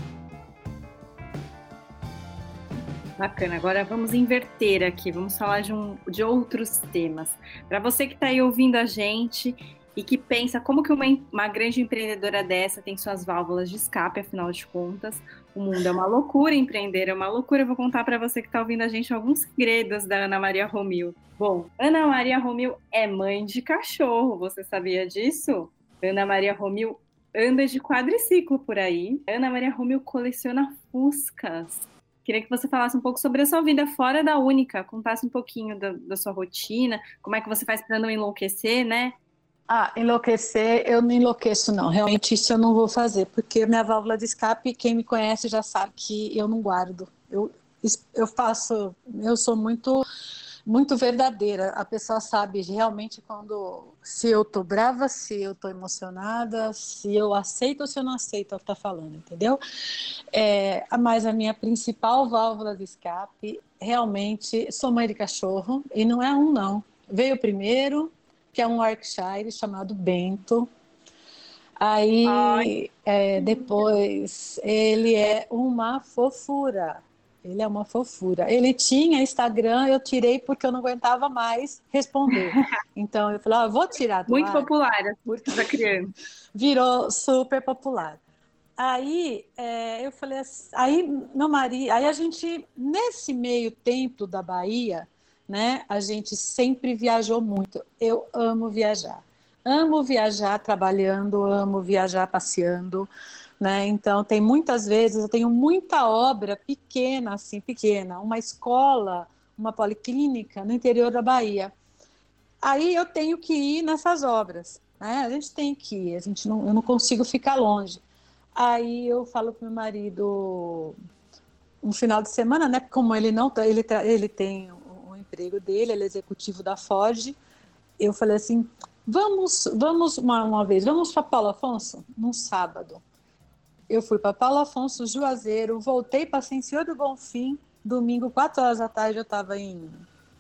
Bacana. Agora vamos inverter aqui, vamos falar de, um, de outros temas. Para você que está aí ouvindo a gente e que pensa como que uma, uma grande empreendedora dessa tem suas válvulas de escape, afinal de contas, o mundo é uma loucura, empreender é uma loucura. Eu vou contar para você que está ouvindo a gente alguns segredos da Ana Maria Romil. Bom, Ana Maria Romil é mãe de cachorro, você sabia disso? Ana Maria Romil anda de quadriciclo por aí. Ana Maria Romil coleciona fuscas. Queria que você falasse um pouco sobre a sua vida fora da Única, contasse um pouquinho da, da sua rotina, como é que você faz para não enlouquecer, né? Ah, enlouquecer, eu não enlouqueço, não. Realmente isso eu não vou fazer, porque minha válvula de escape, quem me conhece já sabe que eu não guardo. Eu, eu faço, eu sou muito muito verdadeira. A pessoa sabe realmente quando se eu tô brava, se eu tô emocionada, se eu aceito ou se eu não aceito o que tá falando, entendeu? É, mas a minha principal válvula de escape, realmente, sou mãe de cachorro, e não é um não. Veio primeiro, que é um Yorkshire chamado Bento. Aí, é, depois, ele é uma fofura. Ele é uma fofura. Ele tinha Instagram, eu tirei porque eu não aguentava mais responder. <laughs> Então eu falei, vou tirar do Muito ar. popular, da criança. Virou super popular. Aí é, eu falei assim, aí meu marido, aí a gente, nesse meio tempo da Bahia, né, a gente sempre viajou muito. Eu amo viajar. Amo viajar trabalhando, amo viajar passeando. Né? Então, tem muitas vezes, eu tenho muita obra pequena, assim, pequena, uma escola, uma policlínica no interior da Bahia. Aí eu tenho que ir nessas obras, né? A gente tem que ir, a gente não, eu não consigo ficar longe. Aí eu falo para meu marido, um final de semana, né? Como ele não tá, ele, ele tem emprego dele, ele é executivo da Ford. Eu falei assim, vamos, vamos uma, uma vez, vamos para Paulo Afonso num sábado eu fui para Paulo Afonso, Juazeiro, voltei para Senhor do Bonfim, domingo, 4 horas da tarde, eu estava em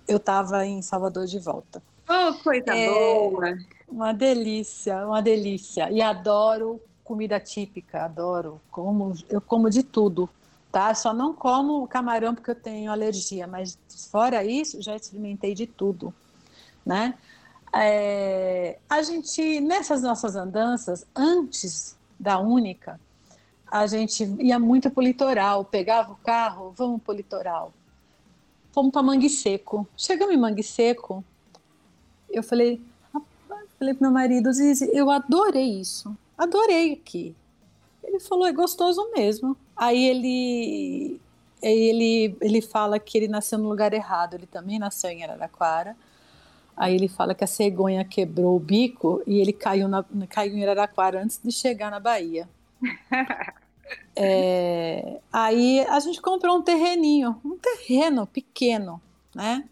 eu estava em Salvador de volta. Oh, coisa é, boa! Uma delícia, uma delícia. E adoro comida típica, adoro. Como, eu como de tudo, tá? Só não como camarão porque eu tenho alergia, mas fora isso, já experimentei de tudo, né? É, a gente, nessas nossas andanças, antes da Única, a gente ia muito para o litoral, pegava o carro, vamos para o litoral. Fomos para Mangue Seco. Chegamos em Mangue Seco, eu falei, falei para meu marido, Zizi, eu adorei isso, adorei aqui. Ele falou, é gostoso mesmo. Aí ele, ele, ele fala que ele nasceu no lugar errado, ele também nasceu em Araraquara. Aí ele fala que a cegonha quebrou o bico e ele caiu, na, caiu em Araraquara antes de chegar na Bahia. <laughs> É, aí a gente comprou um terreninho, um terreno pequeno, né?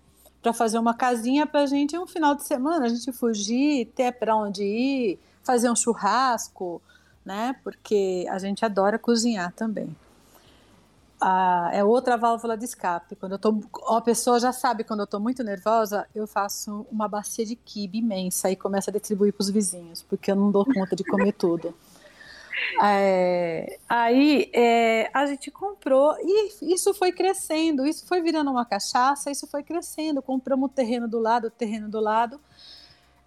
Para fazer uma casinha para a gente um final de semana, a gente fugir, ter para onde ir, fazer um churrasco, né? Porque a gente adora cozinhar também. Ah, é outra válvula de escape. Quando eu tô, a pessoa já sabe quando eu estou muito nervosa, eu faço uma bacia de quibe imensa e começo a distribuir para os vizinhos, porque eu não dou conta de comer tudo. <laughs> É, aí é, a gente comprou e isso foi crescendo, isso foi virando uma cachaça, isso foi crescendo. Compramos o terreno do lado, o terreno do lado.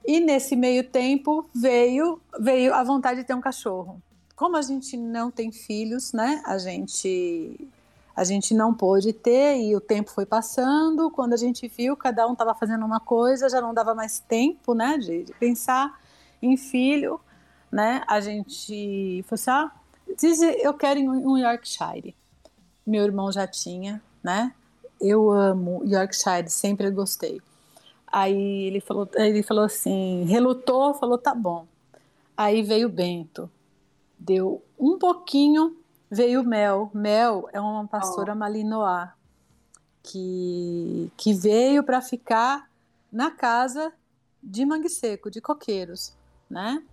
E nesse meio tempo veio, veio a vontade de ter um cachorro. Como a gente não tem filhos, né? A gente a gente não pôde ter e o tempo foi passando. Quando a gente viu, cada um estava fazendo uma coisa, já não dava mais tempo, né, de, de pensar em filho, né? A gente falou assim: ah, diz, eu quero um Yorkshire. Meu irmão já tinha, né? Eu amo Yorkshire, sempre gostei. Aí ele falou, ele falou assim, relutou, falou tá bom. Aí veio o Bento, deu um pouquinho, veio Mel. Mel é uma pastora oh. malinois que que veio para ficar na casa de Mangue Seco, de coqueiros, né?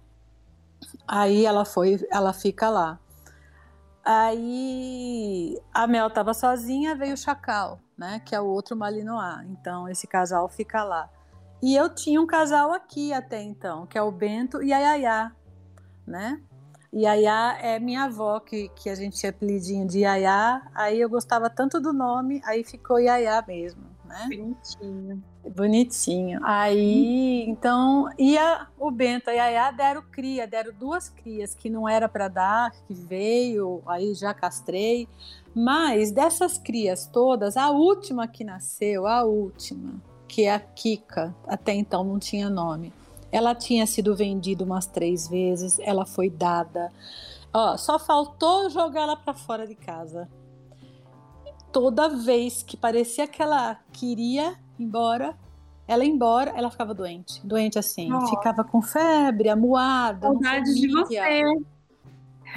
Aí ela foi, ela fica lá. Aí a Mel estava sozinha, veio o Chacal, né, que é o outro Malinois. Então esse casal fica lá. E eu tinha um casal aqui até então, que é o Bento e a Yaya, né? Yaya é minha avó, que, que a gente tinha apelidinho de Yaya, aí eu gostava tanto do nome, aí ficou Yaya mesmo, né? Bonitinho. Bonitinho. Aí, hum. então, ia o Bento e a Yaya deram cria, deram duas crias que não era para dar, que veio, aí já castrei. Mas dessas crias todas, a última que nasceu, a última, que é a Kika, até então não tinha nome. Ela tinha sido vendida umas três vezes, ela foi dada. Ó, só faltou jogar ela para fora de casa. Toda vez que parecia que ela queria embora, ela ia embora, ela ficava doente. Doente assim, oh. ficava com febre, amuada. Saudade de você.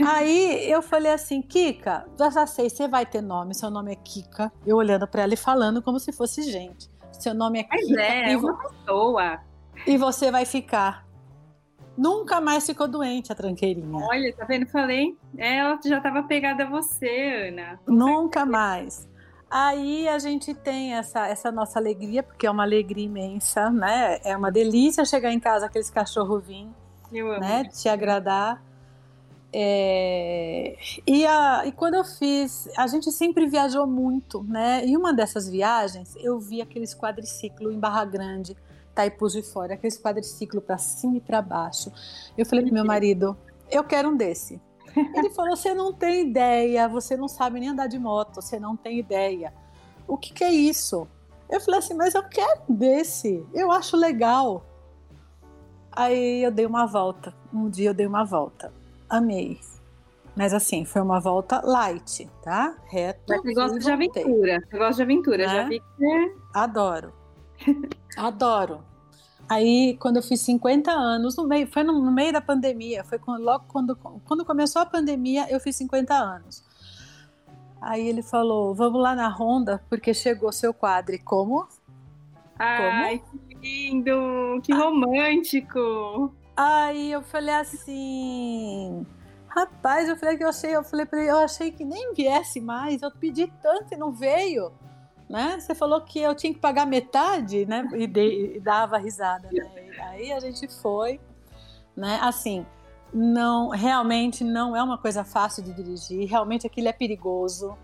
Aí eu falei assim, Kika, já sei, você vai ter nome, seu nome é Kika. Eu olhando para ela e falando como se fosse gente. Seu nome é Mas Kika. É, é uma pessoa. E você vai ficar. Nunca mais ficou doente a tranqueirinha. Olha, tá vendo? Falei, ela já estava pegada a você, Ana. Nunca mais. Aí a gente tem essa, essa nossa alegria, porque é uma alegria imensa, né? É uma delícia chegar em casa, aqueles cachorro vinhos, né? Te agradar. É... E, a, e quando eu fiz, a gente sempre viajou muito, né? E uma dessas viagens, eu vi aqueles quadriciclo em Barra Grande, Taipus de Fora, aqueles quadriciclo para cima e para baixo. Eu falei pro meu <laughs> marido, eu quero um desse. Ele falou, você não tem ideia, você não sabe nem andar de moto, você não tem ideia. O que, que é isso? Eu falei assim, mas eu quero desse, eu acho legal. Aí eu dei uma volta, um dia eu dei uma volta amei. Mas assim, foi uma volta light, tá? Reto. Mas você gosta de aventura. Você gosta de aventura, né? já vi que é. Adoro. <laughs> Adoro. Aí, quando eu fiz 50 anos, no meio, foi no, no meio da pandemia, foi quando, logo quando, quando começou a pandemia, eu fiz 50 anos. Aí ele falou: Vamos lá na Honda, porque chegou seu quadro. Como? Ai, Como? que lindo! Que romântico! Aí eu falei assim, rapaz, eu falei que eu achei, eu falei para ele, eu achei que nem viesse mais, eu pedi tanto e não veio, né? Você falou que eu tinha que pagar metade, né? E, de, e dava risada, né? E aí a gente foi, né? Assim, não, realmente não é uma coisa fácil de dirigir, realmente aquilo é perigoso,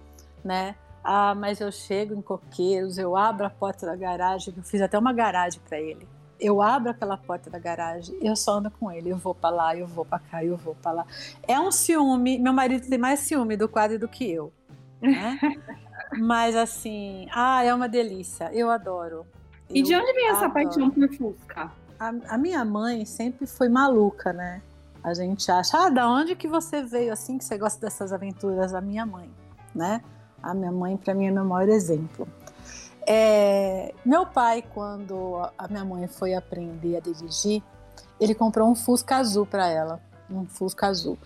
né? Ah, mas eu chego em Coqueiros, eu abro a porta da garagem, eu fiz até uma garagem para ele eu abro aquela porta da garagem, eu só ando com ele, eu vou para lá, eu vou para cá, eu vou para lá. É um ciúme, meu marido tem mais ciúme do quadro do que eu, né? <laughs> Mas assim, ah, é uma delícia, eu adoro. E eu de onde vem essa adoro. paixão por Fusca? A, a, minha mãe sempre foi maluca, né? A gente acha, ah, da onde que você veio assim que você gosta dessas aventuras? A minha mãe, né? A minha mãe, para mim, é meu maior exemplo. É, meu pai, quando a minha mãe foi aprender a dirigir, ele comprou um Fusca azul para ela, um Fusca azul.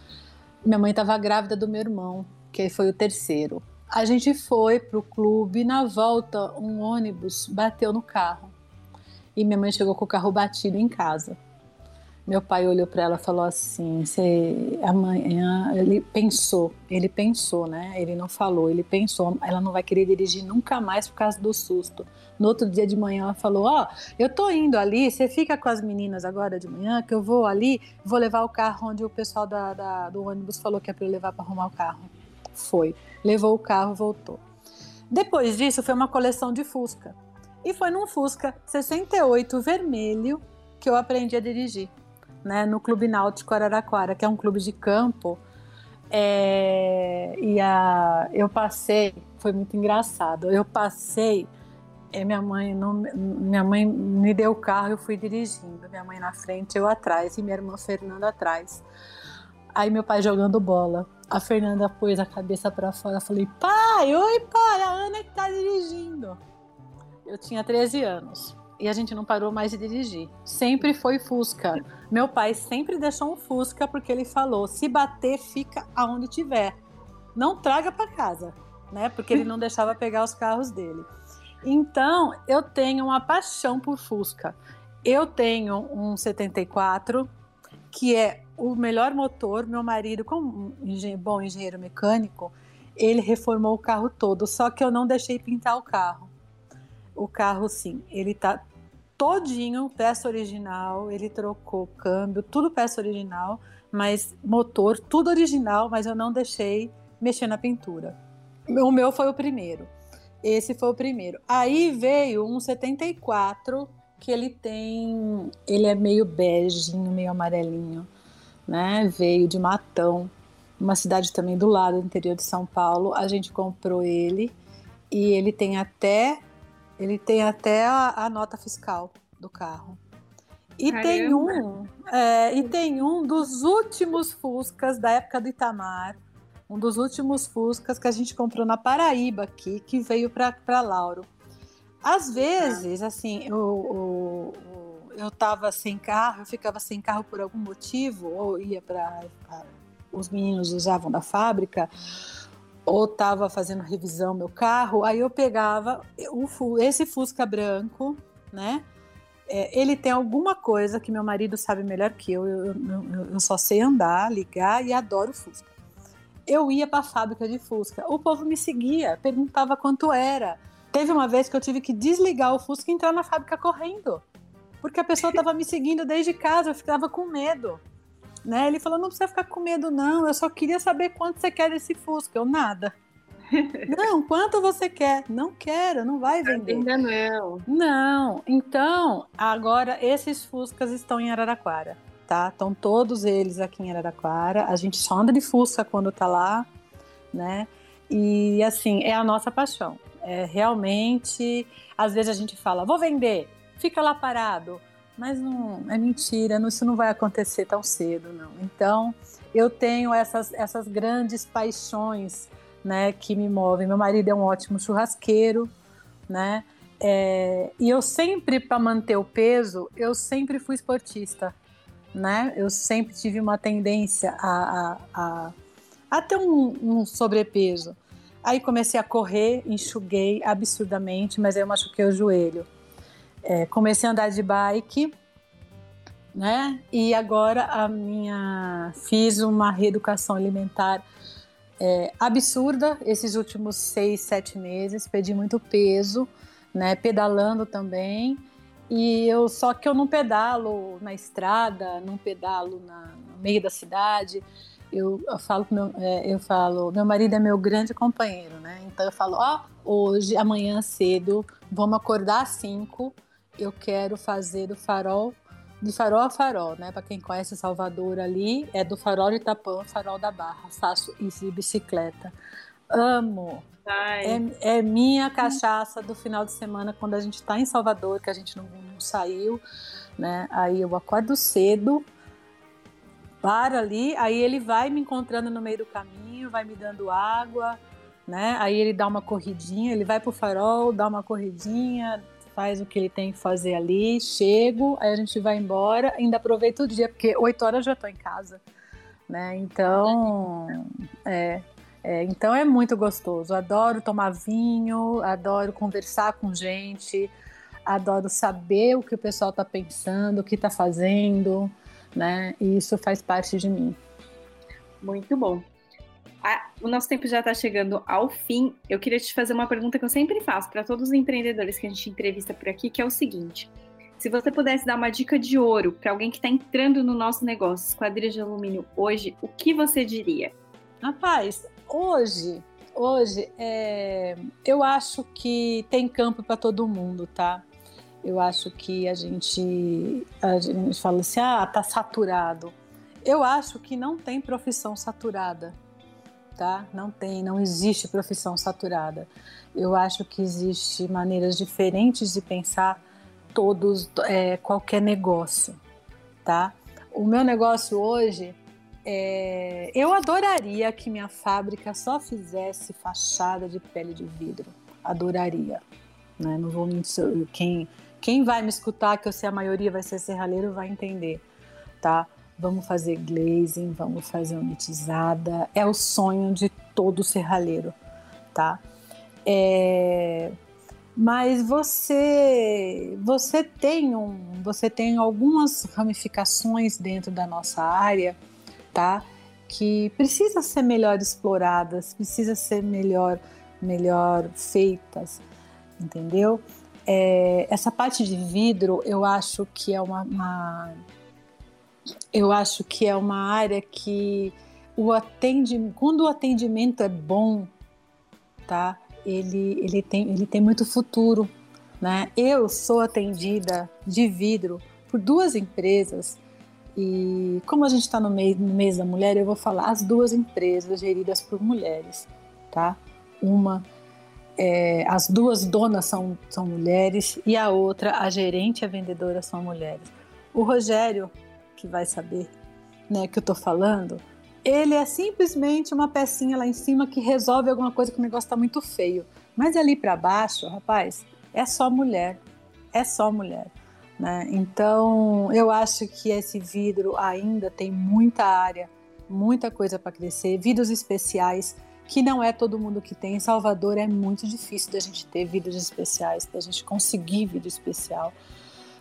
Minha mãe estava grávida do meu irmão, que foi o terceiro. A gente foi para o clube, na volta um ônibus bateu no carro. E minha mãe chegou com o carro batido em casa. Meu pai olhou para ela e falou assim: "Você amanhã ele pensou, ele pensou, né? Ele não falou, ele pensou. Ela não vai querer dirigir nunca mais por causa do susto. No outro dia de manhã ela falou: "Ó, oh, eu tô indo ali, você fica com as meninas agora de manhã, que eu vou ali, vou levar o carro onde o pessoal da, da do ônibus falou que é para eu levar para arrumar o carro". Foi, levou o carro, voltou. Depois disso foi uma coleção de Fusca. E foi num Fusca 68 vermelho que eu aprendi a dirigir né, no Clube Náutico Araraquara, que é um clube de campo. É, e a, eu passei, foi muito engraçado. Eu passei, é, minha mãe não, minha mãe me deu o carro, eu fui dirigindo, minha mãe na frente, eu atrás e minha irmã Fernanda atrás. Aí meu pai jogando bola. A Fernanda pôs a cabeça para fora. Falei, pai, oi pai, a Ana que tá dirigindo. Eu tinha 13 anos e a gente não parou mais de dirigir. Sempre foi Fusca. Meu pai sempre deixou um Fusca porque ele falou: se bater, fica aonde tiver. Não traga para casa, né? Porque ele não deixava pegar os carros dele. Então, eu tenho uma paixão por Fusca. Eu tenho um 74, que é o melhor motor. Meu marido, como um bom engenheiro mecânico, ele reformou o carro todo, só que eu não deixei pintar o carro. O carro, sim, ele tá todinho peça original, ele trocou câmbio, tudo peça original, mas motor, tudo original, mas eu não deixei mexer na pintura. O meu foi o primeiro. Esse foi o primeiro. Aí veio um 74 que ele tem, ele é meio beijinho, meio amarelinho, né? Veio de Matão, uma cidade também do lado do interior de São Paulo. A gente comprou ele e ele tem até ele tem até a, a nota fiscal do carro. E Caramba. tem um, é, e tem um dos últimos Fuscas da época do Itamar, um dos últimos Fuscas que a gente comprou na Paraíba aqui, que veio para Lauro. Às vezes, assim, eu, eu, eu tava sem carro, eu ficava sem carro por algum motivo, ou ia para. Os meninos usavam da fábrica, ou estava fazendo revisão meu carro, aí eu pegava o, esse Fusca branco, né? É, ele tem alguma coisa que meu marido sabe melhor que eu. Eu, eu, eu só sei andar, ligar e adoro Fusca. Eu ia para a fábrica de Fusca, o povo me seguia, perguntava quanto era. Teve uma vez que eu tive que desligar o Fusca e entrar na fábrica correndo, porque a pessoa estava me seguindo desde casa, eu ficava com medo. Né? Ele falou: não precisa ficar com medo, não. Eu só queria saber quanto você quer desse Fusca. Eu nada. <laughs> não, quanto você quer? Não quero, não vai vender. Ainda não. Não. Então, agora esses Fuscas estão em Araraquara, tá? Estão todos eles aqui em Araraquara. A gente só anda de Fusca quando tá lá, né? E assim, é a nossa paixão. É realmente, às vezes a gente fala, vou vender, fica lá parado mas não é mentira, não, isso não vai acontecer tão cedo, não. Então, eu tenho essas, essas grandes paixões, né, que me movem. Meu marido é um ótimo churrasqueiro, né? É, e eu sempre, para manter o peso, eu sempre fui esportista, né? Eu sempre tive uma tendência a, a, a, ter um, um sobrepeso. Aí comecei a correr, enxuguei absurdamente, mas eu machuquei o joelho. É, comecei a andar de bike, né? E agora a minha fiz uma reeducação alimentar é, absurda esses últimos seis, sete meses. Perdi muito peso, né? Pedalando também. E eu só que eu não pedalo na estrada, não pedalo na, no meio da cidade. Eu, eu falo meu, é, eu falo, meu marido é meu grande companheiro, né? Então eu falo, ó, oh, hoje, amanhã cedo, vamos acordar às cinco eu quero fazer do farol de farol a farol, né? Para quem conhece Salvador ali, é do farol de Itapã, farol da Barra. Faço isso de bicicleta. Amo. É, é, minha cachaça do final de semana quando a gente está em Salvador, que a gente não, não, saiu, né? Aí eu acordo cedo, paro ali, aí ele vai me encontrando no meio do caminho, vai me dando água, né? Aí ele dá uma corridinha, ele vai pro farol, dá uma corridinha, faz o que ele tem que fazer ali, chego, aí a gente vai embora, ainda aproveito o dia, porque oito horas já estou em casa, né? Então, é, é, então é muito gostoso. Adoro tomar vinho, adoro conversar com gente, adoro saber o que o pessoal está pensando, o que está fazendo, né? E isso faz parte de mim. Muito bom. Ah, o nosso tempo já está chegando ao fim. Eu queria te fazer uma pergunta que eu sempre faço para todos os empreendedores que a gente entrevista por aqui, que é o seguinte: se você pudesse dar uma dica de ouro para alguém que está entrando no nosso negócio, esquadrilha de alumínio, hoje, o que você diria? Rapaz, hoje, hoje, é, eu acho que tem campo para todo mundo, tá? Eu acho que a gente, a gente fala assim, ah, tá saturado. Eu acho que não tem profissão saturada tá? Não tem, não existe profissão saturada. Eu acho que existe maneiras diferentes de pensar todos é, qualquer negócio, tá? O meu negócio hoje é, eu adoraria que minha fábrica só fizesse fachada de pele de vidro. Adoraria. Né? Não vou mentir. Quem, quem vai me escutar, que eu sei a maioria vai ser serralheiro, vai entender. Tá? vamos fazer glazing, vamos fazer unitizada. É o sonho de todo serralheiro, tá? É... Mas você, você tem um, você tem algumas ramificações dentro da nossa área, tá? Que precisa ser melhor exploradas, precisa ser melhor, melhor feitas, entendeu? É, essa parte de vidro, eu acho que é uma, uma eu acho que é uma área que o atendimento, quando o atendimento é bom, tá? Ele, ele, tem, ele tem muito futuro, né? Eu sou atendida de vidro por duas empresas e como a gente está no mês, no mês da mulher, eu vou falar as duas empresas geridas por mulheres, tá? Uma, é, as duas donas são, são mulheres e a outra, a gerente e a vendedora são mulheres. O Rogério que vai saber, né, que eu tô falando, ele é simplesmente uma pecinha lá em cima que resolve alguma coisa que o negócio tá muito feio. Mas ali para baixo, rapaz, é só mulher, é só mulher. Né? Então, eu acho que esse vidro ainda tem muita área, muita coisa para crescer, vidros especiais que não é todo mundo que tem. Em Salvador é muito difícil da gente ter vidros especiais, da gente conseguir vidro especial.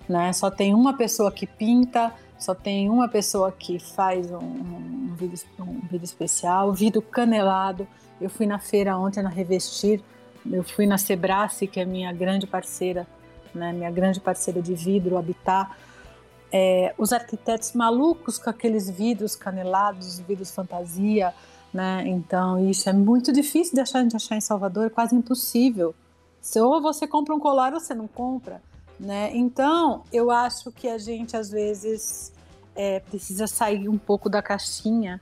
Né? Só tem uma pessoa que pinta, só tem uma pessoa que faz um, um, um vídeo especial, vidro canelado. Eu fui na feira ontem na Revestir, eu fui na Sebrace, que é minha grande parceira, né, minha grande parceira de vidro, Habitat. É, os arquitetos malucos com aqueles vidros canelados, vidros fantasia, né? Então isso é muito difícil de achar, de achar em Salvador, é quase impossível. Ou você compra um colar ou você não compra. Né? Então, eu acho que a gente às vezes é, precisa sair um pouco da caixinha,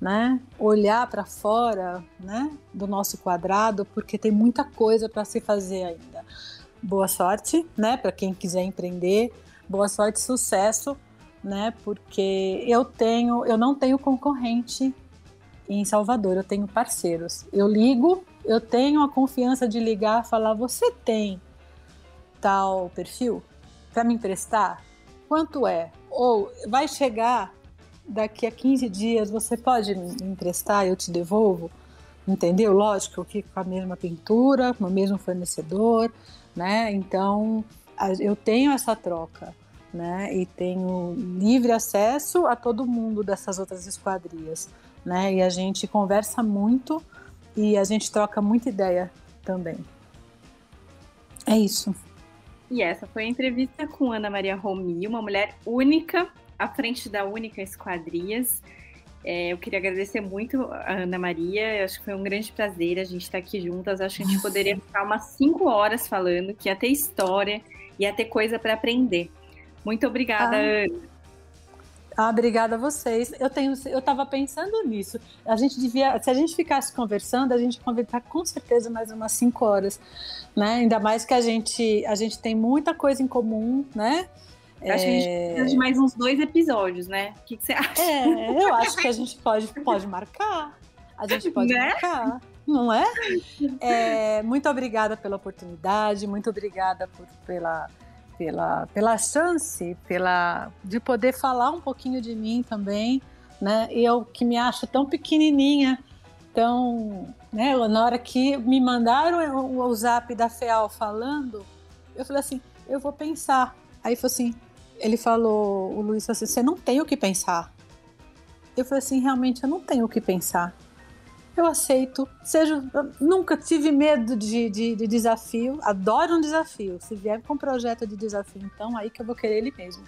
né? Olhar para fora, né? Do nosso quadrado, porque tem muita coisa para se fazer ainda. Boa sorte, né? Para quem quiser empreender, boa sorte, sucesso, né? Porque eu tenho, eu não tenho concorrente em Salvador, eu tenho parceiros. Eu ligo, eu tenho a confiança de ligar, falar, você tem tal perfil para me emprestar? Quanto é? Ou vai chegar daqui a 15 dias, você pode me emprestar e eu te devolvo? Entendeu? Lógico que com a mesma pintura, com o mesmo fornecedor, né? Então, eu tenho essa troca, né? E tenho livre acesso a todo mundo dessas outras esquadrias, né? E a gente conversa muito e a gente troca muita ideia também. É isso. E essa foi a entrevista com Ana Maria Romi, uma mulher única, à frente da Única Esquadrias. É, eu queria agradecer muito a Ana Maria, eu acho que foi um grande prazer a gente estar aqui juntas. Acho que a gente poderia ficar umas cinco horas falando, que ia ter história, ia ter coisa para aprender. Muito obrigada, ah. Ana. Ah, obrigada a vocês. Eu tenho, eu estava pensando nisso. A gente devia, se a gente ficasse conversando, a gente conversar com certeza mais umas cinco horas, né? Ainda mais que a gente, a gente tem muita coisa em comum, né? Acho é... que a gente é. precisa de mais uns dois episódios, né? O que, que você acha? É, eu acho que a gente pode, pode marcar. A gente pode né? marcar, não é? é? Muito obrigada pela oportunidade, muito obrigada por, pela pela, pela chance, pela de poder falar um pouquinho de mim também, né? Eu que me acho tão pequenininha, tão, né? Na hora que me mandaram o, o zap da FEAL falando, eu falei assim, eu vou pensar. Aí foi assim, ele falou, o Luiz assim, você não tem o que pensar. Eu falei assim, realmente eu não tenho o que pensar. Eu aceito, seja, nunca tive medo de, de, de, desafio, adoro um desafio. Se vier com um projeto de desafio, então aí que eu vou querer ele mesmo.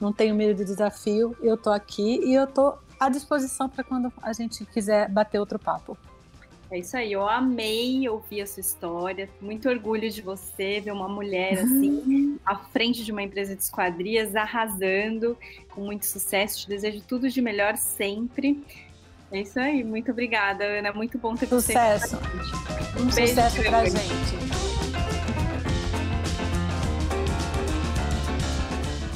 Não tenho medo de desafio, eu tô aqui e eu tô à disposição para quando a gente quiser bater outro papo. É isso aí, eu amei ouvir a sua história, muito orgulho de você, ver uma mulher <laughs> assim, à frente de uma empresa de esquadrias, arrasando, com muito sucesso. Te desejo tudo de melhor sempre. É isso aí, muito obrigada, Ana. Muito bom ter você Sucesso. Um beijo sucesso pra gente.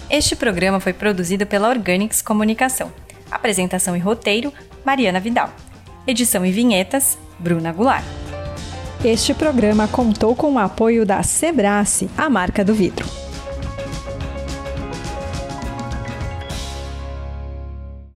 Este programa foi produzido pela Organics Comunicação. Apresentação e roteiro: Mariana Vidal. Edição e vinhetas: Bruna Goulart. Este programa contou com o apoio da Sebrace, a marca do vidro.